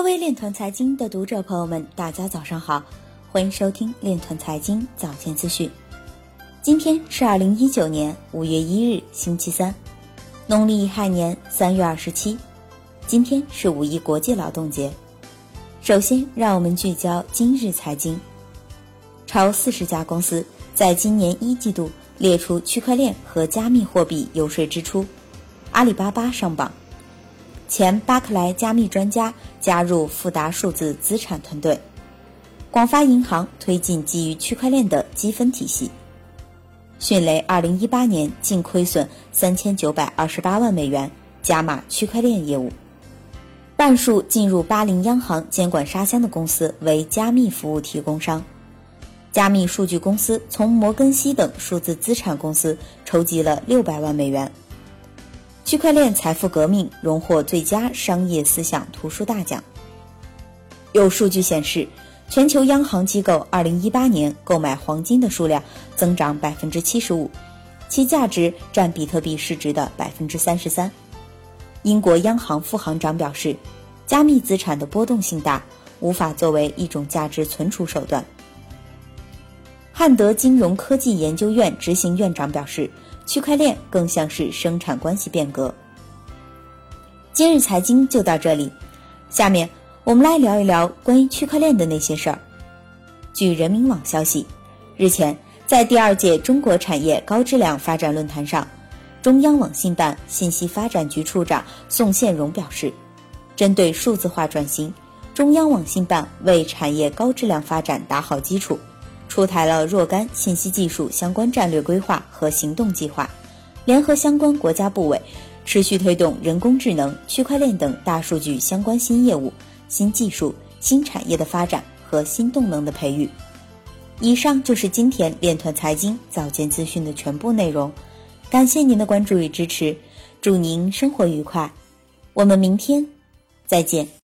各位链团财经的读者朋友们，大家早上好，欢迎收听链团财经早间资讯。今天是二零一九年五月一日，星期三，农历亥年三月二十七。今天是五一国际劳动节。首先，让我们聚焦今日财经。超四十家公司在今年一季度列出区块链和加密货币游说支出，阿里巴巴上榜。前巴克莱加密专家加入富达数字资产团队，广发银行推进基于区块链的积分体系。迅雷二零一八年净亏损三千九百二十八万美元，加码区块链业务。半数进入巴林央行监管沙箱的公司为加密服务提供商。加密数据公司从摩根西等数字资产公司筹集了六百万美元。区块链财富革命荣获最佳商业思想图书大奖。有数据显示，全球央行机构2018年购买黄金的数量增长75%，其价值占比特币市值的33%。英国央行副行长表示，加密资产的波动性大，无法作为一种价值存储手段。汉德金融科技研究院执行院长表示。区块链更像是生产关系变革。今日财经就到这里，下面我们来聊一聊关于区块链的那些事儿。据人民网消息，日前在第二届中国产业高质量发展论坛上，中央网信办信息发展局处长宋宪荣表示，针对数字化转型，中央网信办为产业高质量发展打好基础。出台了若干信息技术相关战略规划和行动计划，联合相关国家部委，持续推动人工智能、区块链等大数据相关新业务、新技术、新产业的发展和新动能的培育。以上就是今天链团财经早间资讯的全部内容，感谢您的关注与支持，祝您生活愉快，我们明天再见。